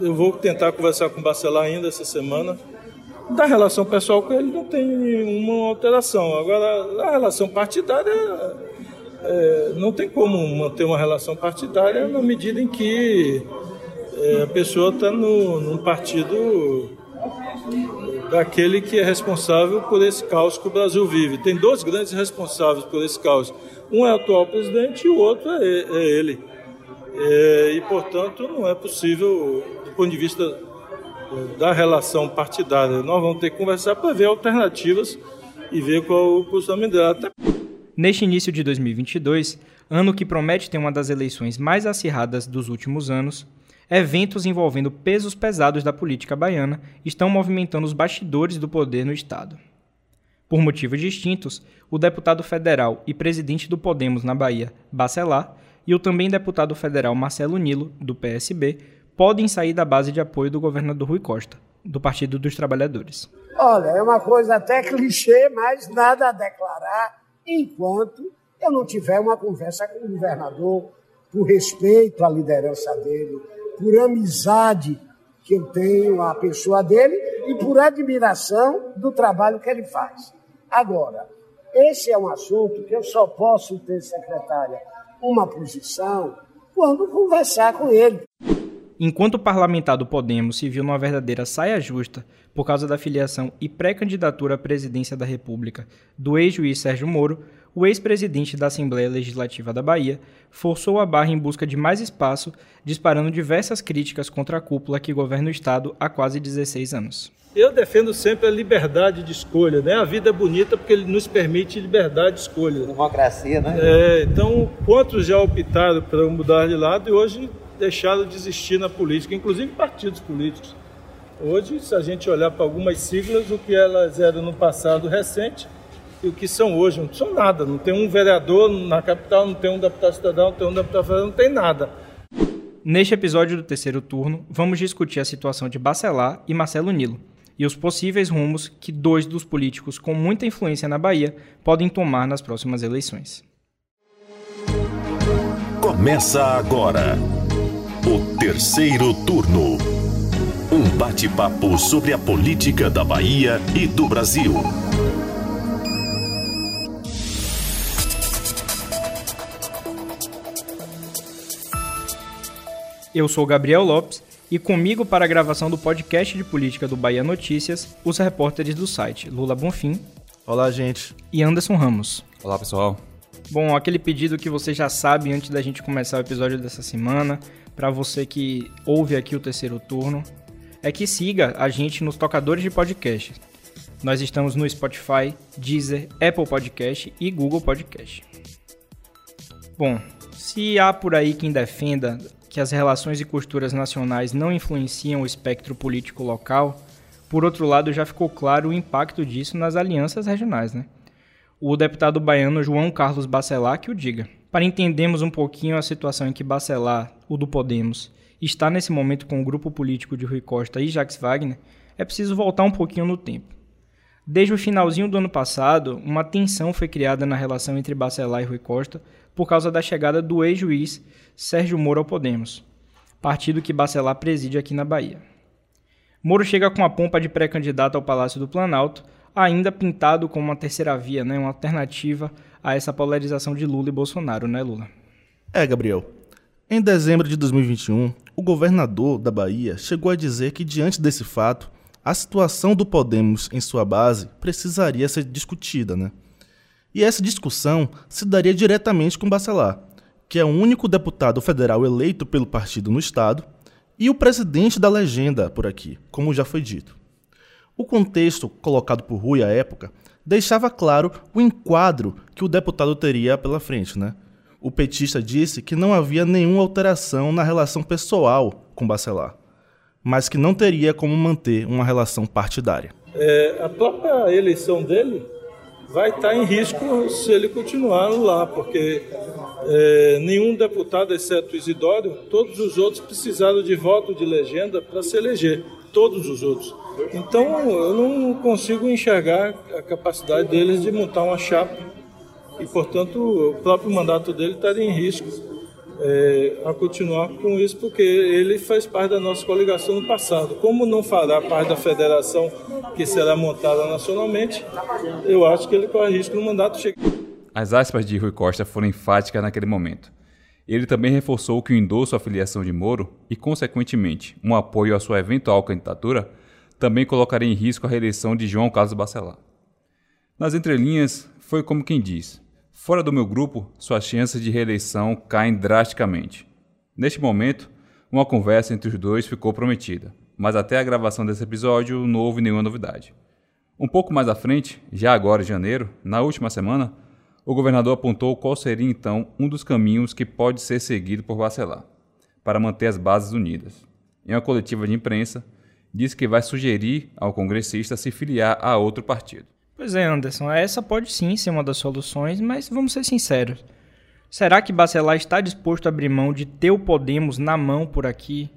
eu vou tentar conversar com o Bacelar ainda essa semana. Da relação pessoal com ele não tem nenhuma alteração. Agora, a relação partidária, é, não tem como manter uma relação partidária na medida em que é, a pessoa está num partido daquele que é responsável por esse caos que o Brasil vive. Tem dois grandes responsáveis por esse caos. Um é o atual presidente e o outro é, é ele. É, e, portanto, não é possível, do ponto de vista é, da relação partidária, nós vamos ter que conversar para ver alternativas e ver qual o posicionamento dela. Até... Neste início de 2022, ano que promete ter uma das eleições mais acirradas dos últimos anos, eventos envolvendo pesos pesados da política baiana estão movimentando os bastidores do poder no Estado. Por motivos distintos, o deputado federal e presidente do Podemos na Bahia, Bacelar, e o também deputado federal Marcelo Nilo, do PSB, podem sair da base de apoio do governador Rui Costa, do Partido dos Trabalhadores. Olha, é uma coisa até clichê, mas nada a declarar enquanto eu não tiver uma conversa com o governador por respeito à liderança dele, por amizade que eu tenho à pessoa dele e por admiração do trabalho que ele faz. Agora, esse é um assunto que eu só posso ter, secretária, uma posição quando conversar com ele. Enquanto o parlamentar do Podemos se viu numa verdadeira saia justa por causa da filiação e pré-candidatura à presidência da República do ex-juiz Sérgio Moro, o ex-presidente da Assembleia Legislativa da Bahia forçou a barra em busca de mais espaço, disparando diversas críticas contra a cúpula que governa o Estado há quase 16 anos. Eu defendo sempre a liberdade de escolha, né? A vida é bonita porque ele nos permite liberdade de escolha. Democracia, né? É, então, quantos já optaram para mudar de lado e hoje deixaram de existir na política, inclusive partidos políticos. Hoje, se a gente olhar para algumas siglas, o que elas eram no passado recente, e o que são hoje. Não são nada. Não tem um vereador na capital, não tem um deputado cidadão, não tem um deputado federal, não tem nada. Neste episódio do terceiro turno, vamos discutir a situação de Bacelar e Marcelo Nilo e os possíveis rumos que dois dos políticos com muita influência na Bahia podem tomar nas próximas eleições. Começa agora o terceiro turno. Um bate-papo sobre a política da Bahia e do Brasil. Eu sou Gabriel Lopes e comigo para a gravação do podcast de política do Bahia Notícias, os repórteres do site Lula Bonfim. Olá, gente. E Anderson Ramos. Olá, pessoal. Bom, aquele pedido que você já sabe antes da gente começar o episódio dessa semana, para você que ouve aqui o terceiro turno, é que siga a gente nos tocadores de podcast. Nós estamos no Spotify, Deezer, Apple Podcast e Google Podcast. Bom, se há por aí quem defenda que as relações e costuras nacionais não influenciam o espectro político local, por outro lado, já ficou claro o impacto disso nas alianças regionais, né? O deputado baiano João Carlos Bacelar que o diga. Para entendermos um pouquinho a situação em que Bacelar, o do Podemos, está nesse momento com o grupo político de Rui Costa e Jacques Wagner, é preciso voltar um pouquinho no tempo. Desde o finalzinho do ano passado, uma tensão foi criada na relação entre Bacelar e Rui Costa por causa da chegada do ex-juiz Sérgio Moro ao Podemos, partido que Bacelar preside aqui na Bahia. Moro chega com a pompa de pré-candidato ao Palácio do Planalto, ainda pintado como uma terceira via, né, uma alternativa a essa polarização de Lula e Bolsonaro, né, Lula? É, Gabriel. Em dezembro de 2021, o governador da Bahia chegou a dizer que, diante desse fato, a situação do Podemos em sua base precisaria ser discutida, né? E essa discussão se daria diretamente com Bacelar, que é o único deputado federal eleito pelo partido no estado e o presidente da legenda por aqui, como já foi dito. O contexto colocado por Rui à época deixava claro o enquadro que o deputado teria pela frente, né? O petista disse que não havia nenhuma alteração na relação pessoal com Bacelar, mas que não teria como manter uma relação partidária. É, a própria eleição dele vai estar em risco se ele continuar lá, porque é, nenhum deputado, exceto Isidório, todos os outros precisaram de voto de legenda para se eleger, todos os outros. Então eu não consigo enxergar a capacidade deles de montar uma chapa e, portanto, o próprio mandato dele estaria em risco é, a continuar com isso, porque ele faz parte da nossa coligação no passado. Como não fará parte da federação que será montada nacionalmente, eu acho que ele corre risco no mandato chegar. As aspas de Rui Costa foram enfáticas naquele momento. Ele também reforçou que o endosso à filiação de Moro e, consequentemente, um apoio à sua eventual candidatura também colocaria em risco a reeleição de João Carlos Bacelar. Nas entrelinhas, foi como quem diz: fora do meu grupo, suas chances de reeleição caem drasticamente. Neste momento, uma conversa entre os dois ficou prometida, mas até a gravação desse episódio não houve nenhuma novidade. Um pouco mais à frente, já agora em janeiro, na última semana, o governador apontou qual seria então um dos caminhos que pode ser seguido por Bacelar, para manter as bases unidas. Em uma coletiva de imprensa, disse que vai sugerir ao congressista se filiar a outro partido. Pois é, Anderson, essa pode sim ser uma das soluções, mas vamos ser sinceros. Será que Bacelar está disposto a abrir mão de ter o Podemos na mão por aqui?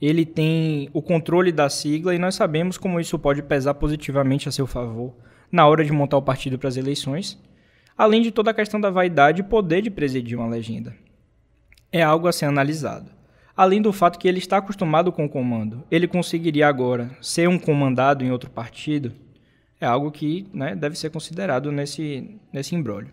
Ele tem o controle da sigla e nós sabemos como isso pode pesar positivamente a seu favor na hora de montar o partido para as eleições além de toda a questão da vaidade e poder de presidir uma legenda. É algo a ser analisado. Além do fato que ele está acostumado com o comando, ele conseguiria agora ser um comandado em outro partido, é algo que né, deve ser considerado nesse, nesse embrólio.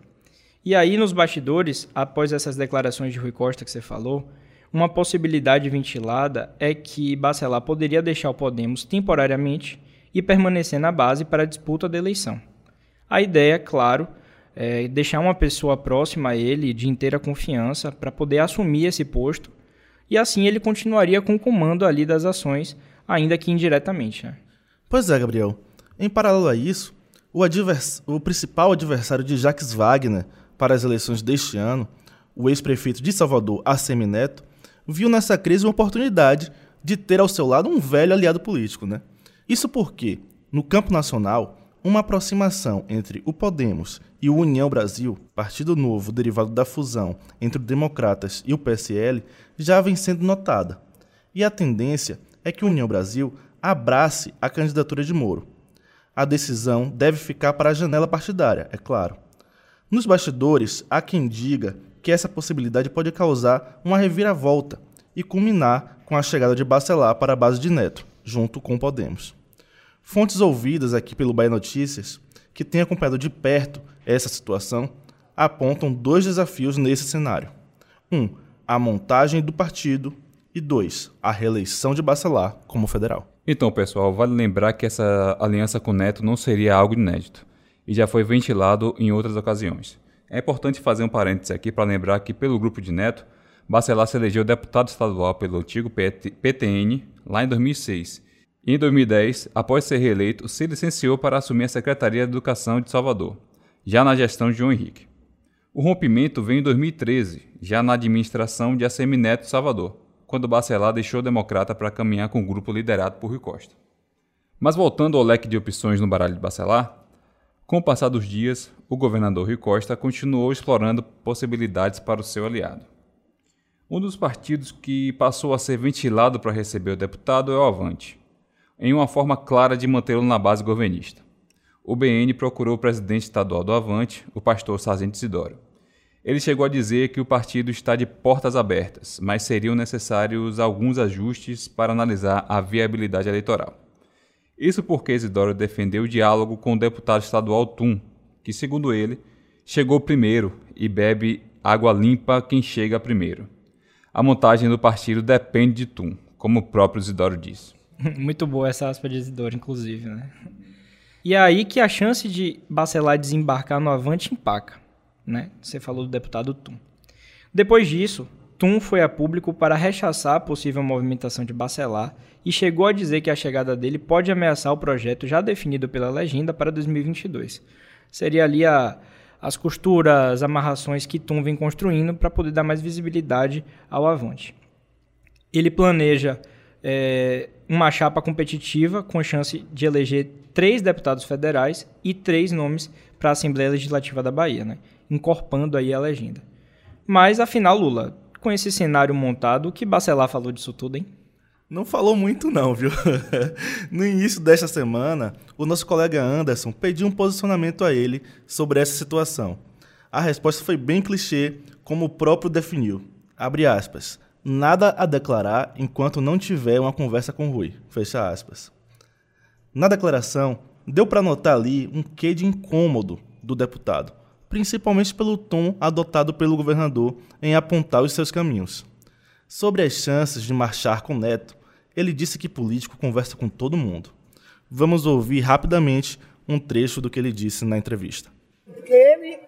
E aí, nos bastidores, após essas declarações de Rui Costa que você falou, uma possibilidade ventilada é que Bacelar poderia deixar o Podemos temporariamente e permanecer na base para a disputa da eleição. A ideia, claro, é, deixar uma pessoa próxima a ele, de inteira confiança, para poder assumir esse posto, e assim ele continuaria com o comando ali das ações, ainda que indiretamente. Né? Pois é, Gabriel. Em paralelo a isso, o, advers... o principal adversário de Jacques Wagner para as eleições deste ano, o ex-prefeito de Salvador, Assemi Neto, viu nessa crise uma oportunidade de ter ao seu lado um velho aliado político. Né? Isso porque, no campo nacional, uma aproximação entre o Podemos e o União Brasil, partido novo derivado da fusão entre os democratas e o PSL, já vem sendo notada. E a tendência é que o União Brasil abrace a candidatura de Moro. A decisão deve ficar para a janela partidária, é claro. Nos bastidores, há quem diga que essa possibilidade pode causar uma reviravolta e culminar com a chegada de Bacelar para a base de Neto, junto com Podemos. Fontes ouvidas aqui pelo Bahia Notícias, que têm acompanhado de perto essa situação, apontam dois desafios nesse cenário. Um, a montagem do partido e dois, a reeleição de Bacelar como federal. Então, pessoal, vale lembrar que essa aliança com Neto não seria algo inédito e já foi ventilado em outras ocasiões. É importante fazer um parêntese aqui para lembrar que, pelo grupo de Neto, Bacelar se elegeu deputado estadual pelo antigo PTN lá em 2006 em 2010, após ser reeleito, se licenciou para assumir a Secretaria de Educação de Salvador, já na gestão de João Henrique. O rompimento veio em 2013, já na administração de ACM Neto Salvador, quando Bacelar deixou o Democrata para caminhar com o grupo liderado por Rui Costa. Mas voltando ao leque de opções no baralho de Bacelar, com o passar dos dias, o governador Rui Costa continuou explorando possibilidades para o seu aliado. Um dos partidos que passou a ser ventilado para receber o deputado é o Avante em uma forma clara de mantê-lo na base governista. O BN procurou o presidente estadual do Avante, o pastor Sargento Isidoro. Ele chegou a dizer que o partido está de portas abertas, mas seriam necessários alguns ajustes para analisar a viabilidade eleitoral. Isso porque Isidoro defendeu o diálogo com o deputado estadual Tum, que, segundo ele, chegou primeiro e bebe água limpa quem chega primeiro. A montagem do partido depende de Tum, como o próprio Isidoro disse. Muito boa essa aspa de Isidoro, inclusive, né? E é aí que a chance de Bacelar desembarcar no Avante empaca, né? Você falou do deputado Tum. Depois disso, Tum foi a público para rechaçar a possível movimentação de Bacelar e chegou a dizer que a chegada dele pode ameaçar o projeto já definido pela legenda para 2022. Seria ali a, as costuras, amarrações que Tum vem construindo para poder dar mais visibilidade ao Avante. Ele planeja é, uma chapa competitiva com chance de eleger três deputados federais e três nomes para a Assembleia Legislativa da Bahia, né? encorpando aí a legenda. Mas, afinal, Lula, com esse cenário montado, o que Bacelar falou disso tudo, hein? Não falou muito não, viu? no início desta semana, o nosso colega Anderson pediu um posicionamento a ele sobre essa situação. A resposta foi bem clichê, como o próprio definiu. abre aspas, nada a declarar enquanto não tiver uma conversa com Rui, fecha aspas. Na declaração, deu para notar ali um quê de incômodo do deputado, principalmente pelo tom adotado pelo governador em apontar os seus caminhos. Sobre as chances de marchar com Neto, ele disse que político conversa com todo mundo. Vamos ouvir rapidamente um trecho do que ele disse na entrevista. Porque ele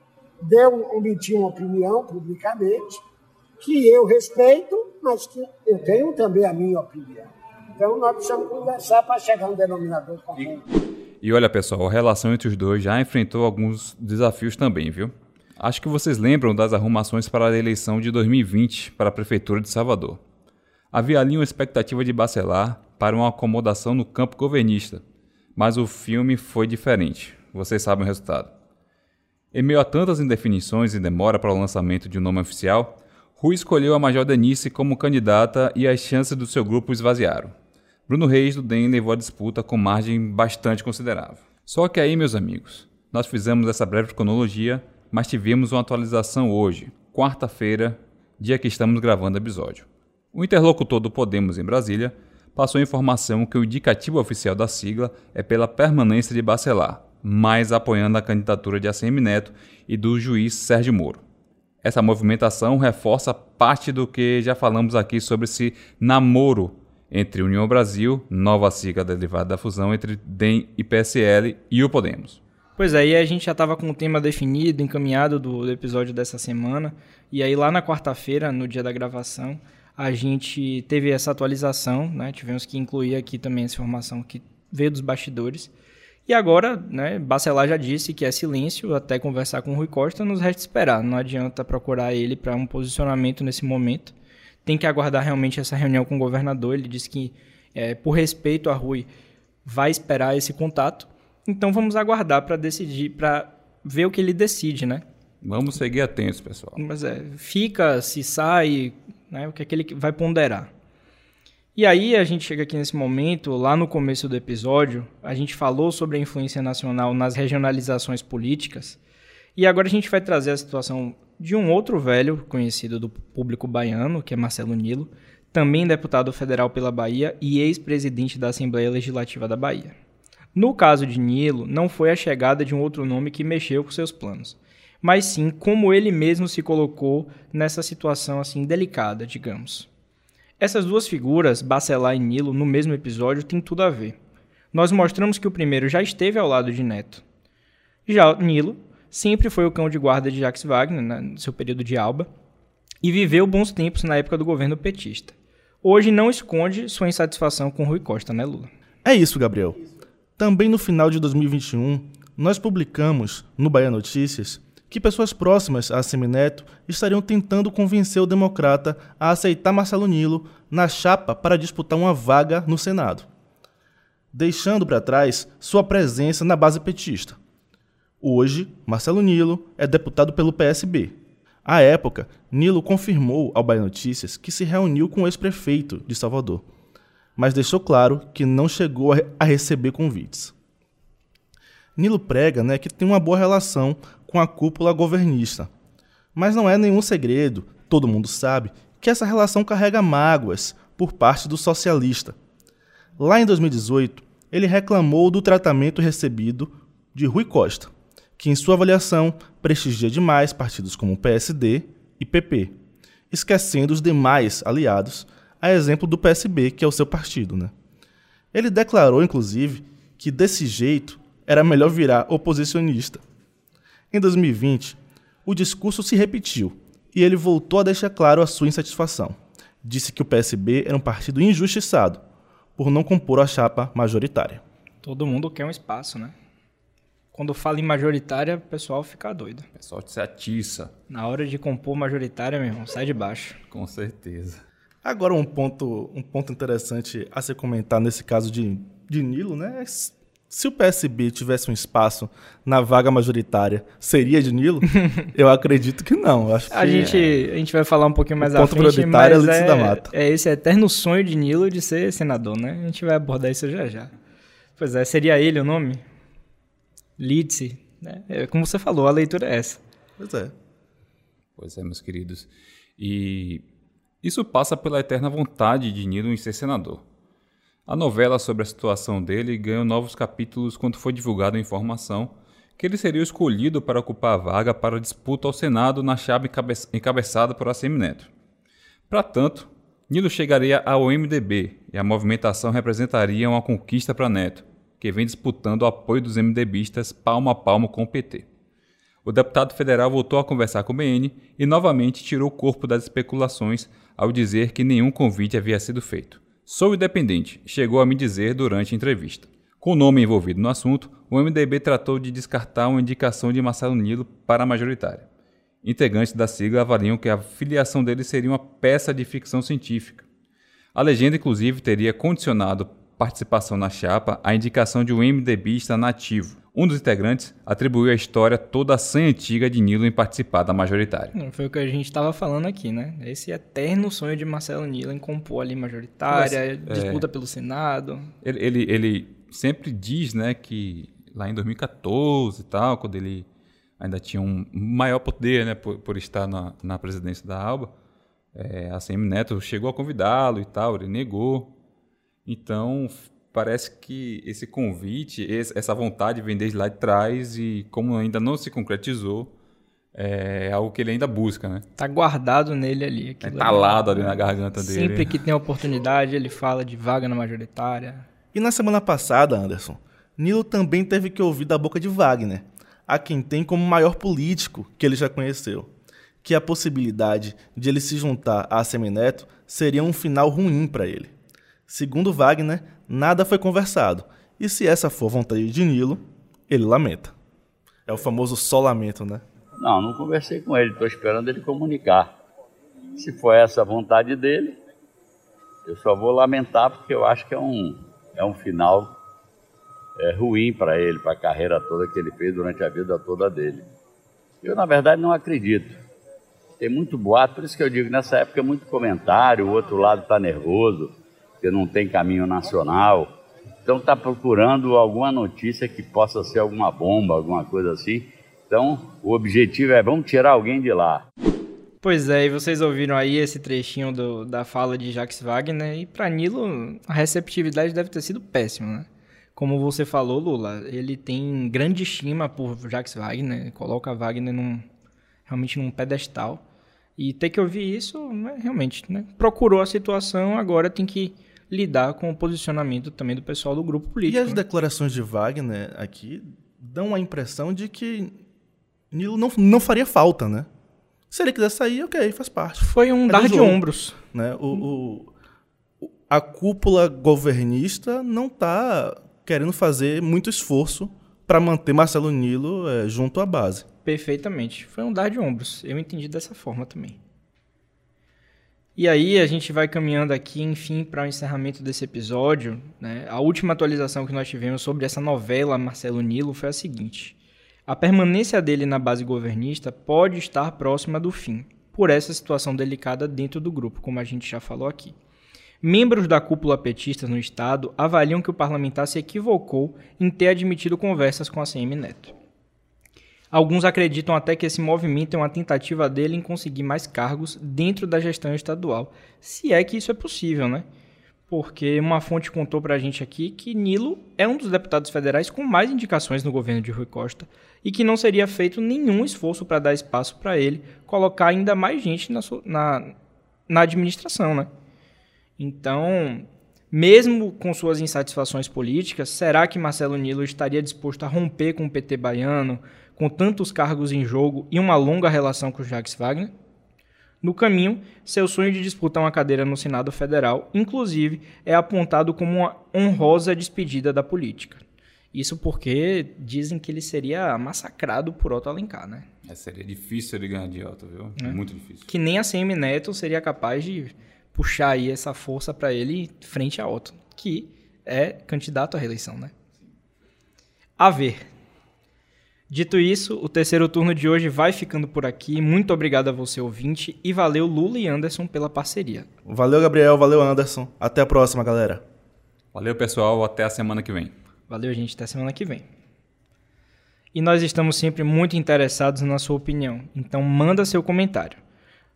deu, emitiu uma opinião publicamente que eu respeito, mas que eu tenho também a minha opinião. Então nós precisamos conversar para chegar a um denominador comum. E olha, pessoal, a relação entre os dois já enfrentou alguns desafios também, viu? Acho que vocês lembram das arrumações para a eleição de 2020 para a Prefeitura de Salvador. Havia ali uma expectativa de Bacelar para uma acomodação no campo governista, mas o filme foi diferente. Vocês sabem o resultado. Em meio a tantas indefinições e demora para o lançamento de um nome oficial, Rui escolheu a Major Denise como candidata e as chances do seu grupo esvaziaram. Bruno Reis do DEM levou a disputa com margem bastante considerável. Só que aí, meus amigos, nós fizemos essa breve cronologia, mas tivemos uma atualização hoje, quarta-feira, dia que estamos gravando o episódio. O interlocutor do Podemos em Brasília passou a informação que o indicativo oficial da sigla é pela permanência de Bacelar, mas apoiando a candidatura de ACM Neto e do juiz Sérgio Moro. Essa movimentação reforça parte do que já falamos aqui sobre esse namoro entre União Brasil, nova sigla derivada da fusão entre DEM e PSL e o Podemos. Pois é, a gente já estava com o tema definido, encaminhado do, episódio dessa semana, e aí lá na quarta-feira, no dia da gravação, a gente teve essa atualização, né? Tivemos que incluir aqui também essa informação que veio dos bastidores. E agora, né, Bacelar já disse que é silêncio até conversar com o Rui Costa, nos resta esperar. Não adianta procurar ele para um posicionamento nesse momento. Tem que aguardar realmente essa reunião com o governador. Ele disse que, é, por respeito a Rui, vai esperar esse contato. Então vamos aguardar para decidir, para ver o que ele decide, né? Vamos seguir atentos, pessoal. Mas é, fica, se sai, né, o que é que ele vai ponderar. E aí a gente chega aqui nesse momento, lá no começo do episódio, a gente falou sobre a influência nacional nas regionalizações políticas, e agora a gente vai trazer a situação de um outro velho conhecido do público baiano, que é Marcelo Nilo, também deputado federal pela Bahia e ex-presidente da Assembleia Legislativa da Bahia. No caso de Nilo, não foi a chegada de um outro nome que mexeu com seus planos, mas sim como ele mesmo se colocou nessa situação assim delicada, digamos. Essas duas figuras, Bacelar e Nilo, no mesmo episódio, têm tudo a ver. Nós mostramos que o primeiro já esteve ao lado de Neto. Já Nilo sempre foi o cão de guarda de Jacques Wagner, né, no seu período de alba, e viveu bons tempos na época do governo petista. Hoje não esconde sua insatisfação com Rui Costa, né, Lula? É isso, Gabriel. Também no final de 2021, nós publicamos no Bahia Notícias que pessoas próximas a Semineto estariam tentando convencer o democrata a aceitar Marcelo Nilo na chapa para disputar uma vaga no Senado, deixando para trás sua presença na base petista. Hoje, Marcelo Nilo é deputado pelo PSB. À época, Nilo confirmou ao Bahia Notícias que se reuniu com o ex-prefeito de Salvador, mas deixou claro que não chegou a receber convites. Nilo prega né, que tem uma boa relação com a cúpula governista. Mas não é nenhum segredo, todo mundo sabe, que essa relação carrega mágoas por parte do socialista. Lá em 2018, ele reclamou do tratamento recebido de Rui Costa, que, em sua avaliação, prestigia demais partidos como PSD e PP, esquecendo os demais aliados, a exemplo do PSB, que é o seu partido. Né? Ele declarou, inclusive, que desse jeito era melhor virar oposicionista. Em 2020, o discurso se repetiu e ele voltou a deixar claro a sua insatisfação. Disse que o PSB era um partido injustiçado por não compor a chapa majoritária. Todo mundo quer um espaço, né? Quando fala em majoritária, o pessoal fica doido. O pessoal se atiça. Na hora de compor majoritária, meu irmão, sai de baixo. Com certeza. Agora, um ponto, um ponto interessante a ser comentado nesse caso de, de Nilo, né? Se o PSB tivesse um espaço na vaga majoritária, seria de Nilo? Eu acredito que não. Acho a, que gente, é... a gente vai falar um pouquinho mais à frente, é mas é, da Mata. é esse eterno sonho de Nilo de ser senador, né? A gente vai abordar isso já já. Pois é, seria ele o nome? Lidse, né? É, como você falou, a leitura é essa. Pois é. Pois é, meus queridos. E Isso passa pela eterna vontade de Nilo em ser senador. A novela sobre a situação dele ganhou novos capítulos quando foi divulgada a informação que ele seria escolhido para ocupar a vaga para a disputa ao Senado na chapa encabeçada por ACM Neto. Para tanto, Nilo chegaria ao MDB e a movimentação representaria uma conquista para Neto, que vem disputando o apoio dos MDBistas palmo a palmo com o PT. O deputado federal voltou a conversar com o BN e novamente tirou o corpo das especulações ao dizer que nenhum convite havia sido feito. Sou independente, chegou a me dizer durante a entrevista. Com o nome envolvido no assunto, o MDB tratou de descartar uma indicação de Marcelo Nilo para a majoritária. Integrantes da sigla avaliam que a filiação dele seria uma peça de ficção científica. A legenda, inclusive, teria condicionado participação na chapa à indicação de um MDBista nativo. Um dos integrantes atribuiu à história toda a sanha antiga de Nilo em participar da majoritária. Foi o que a gente estava falando aqui, né? Esse eterno sonho de Marcelo Nilo em compor ali majoritária, Mas, disputa é... pelo Senado. Ele, ele, ele, sempre diz, né, que lá em 2014 e tal, quando ele ainda tinha um maior poder, né, por, por estar na, na presidência da Alba, é, a CM Neto chegou a convidá-lo e tal, ele negou. Então, parece que esse convite, essa vontade vem desde lá de trás e como ainda não se concretizou, é algo que ele ainda busca, né? Tá guardado nele ali. É talado ali na garganta dele. Sempre que tem oportunidade, ele fala de vaga na majoritária. E na semana passada, Anderson, Nilo também teve que ouvir da boca de Wagner, a quem tem como maior político que ele já conheceu, que a possibilidade de ele se juntar a Semineto seria um final ruim para ele. Segundo Wagner, nada foi conversado. E se essa for vontade de Nilo, ele lamenta. É o famoso só lamento, né? Não, não conversei com ele, estou esperando ele comunicar. Se for essa a vontade dele, eu só vou lamentar porque eu acho que é um, é um final é, ruim para ele, para a carreira toda que ele fez durante a vida toda dele. Eu, na verdade, não acredito. Tem muito boato, por isso que eu digo, nessa época é muito comentário, o outro lado está nervoso, porque não tem caminho nacional. Então está procurando alguma notícia que possa ser alguma bomba, alguma coisa assim. Então o objetivo é vamos tirar alguém de lá. Pois é, e vocês ouviram aí esse trechinho do, da fala de Jacques Wagner, e para Nilo a receptividade deve ter sido péssima, né? Como você falou, Lula, ele tem grande estima por Jacques Wagner, coloca Wagner num, realmente num pedestal. E ter que ouvir isso, né, realmente, né? Procurou a situação, agora tem que lidar com o posicionamento também do pessoal do grupo político. E as né? declarações de Wagner aqui dão a impressão de que Nilo não, não faria falta, né? Se ele quiser sair, ok, faz parte. Foi um é dar de ombros. Né? O, o, a cúpula governista não está querendo fazer muito esforço para manter Marcelo Nilo é, junto à base. Perfeitamente. Foi um dar de ombros. Eu entendi dessa forma também. E aí a gente vai caminhando aqui, enfim, para o encerramento desse episódio. Né? A última atualização que nós tivemos sobre essa novela Marcelo Nilo foi a seguinte: a permanência dele na base governista pode estar próxima do fim, por essa situação delicada dentro do grupo, como a gente já falou aqui. Membros da cúpula petista no estado avaliam que o parlamentar se equivocou em ter admitido conversas com a CM Neto. Alguns acreditam até que esse movimento é uma tentativa dele em conseguir mais cargos dentro da gestão estadual, se é que isso é possível, né? Porque uma fonte contou pra gente aqui que Nilo é um dos deputados federais com mais indicações no governo de Rui Costa e que não seria feito nenhum esforço para dar espaço para ele colocar ainda mais gente na, na, na administração, né? Então, mesmo com suas insatisfações políticas, será que Marcelo Nilo estaria disposto a romper com o PT baiano, com tantos cargos em jogo e uma longa relação com Jacques Wagner? No caminho, seu sonho de disputar uma cadeira no Senado Federal, inclusive, é apontado como uma honrosa despedida da política. Isso porque dizem que ele seria massacrado por Otto Alencar, né? É, seria difícil ele ganhar de Otto, viu? É. Muito difícil. Que nem a CM Neto seria capaz de puxar aí essa força para ele frente a Otto, que é candidato à reeleição, né? A ver. Dito isso, o terceiro turno de hoje vai ficando por aqui. Muito obrigado a você, ouvinte, e valeu Lula e Anderson pela parceria. Valeu, Gabriel, valeu, Anderson. Até a próxima, galera. Valeu, pessoal, até a semana que vem. Valeu, gente, até a semana que vem. E nós estamos sempre muito interessados na sua opinião, então manda seu comentário.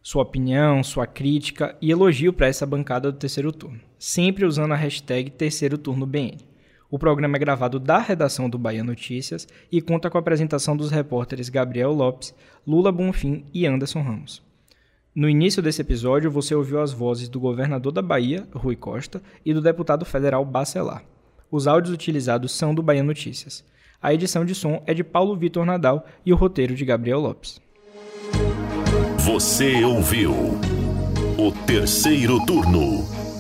Sua opinião, sua crítica e elogio para essa bancada do terceiro turno, sempre usando a hashtag terceiro turno BN. O programa é gravado da redação do Bahia Notícias e conta com a apresentação dos repórteres Gabriel Lopes, Lula Bonfim e Anderson Ramos. No início desse episódio, você ouviu as vozes do governador da Bahia, Rui Costa, e do deputado federal Bacelar. Os áudios utilizados são do Bahia Notícias. A edição de som é de Paulo Vitor Nadal e o roteiro de Gabriel Lopes. Você ouviu o terceiro turno,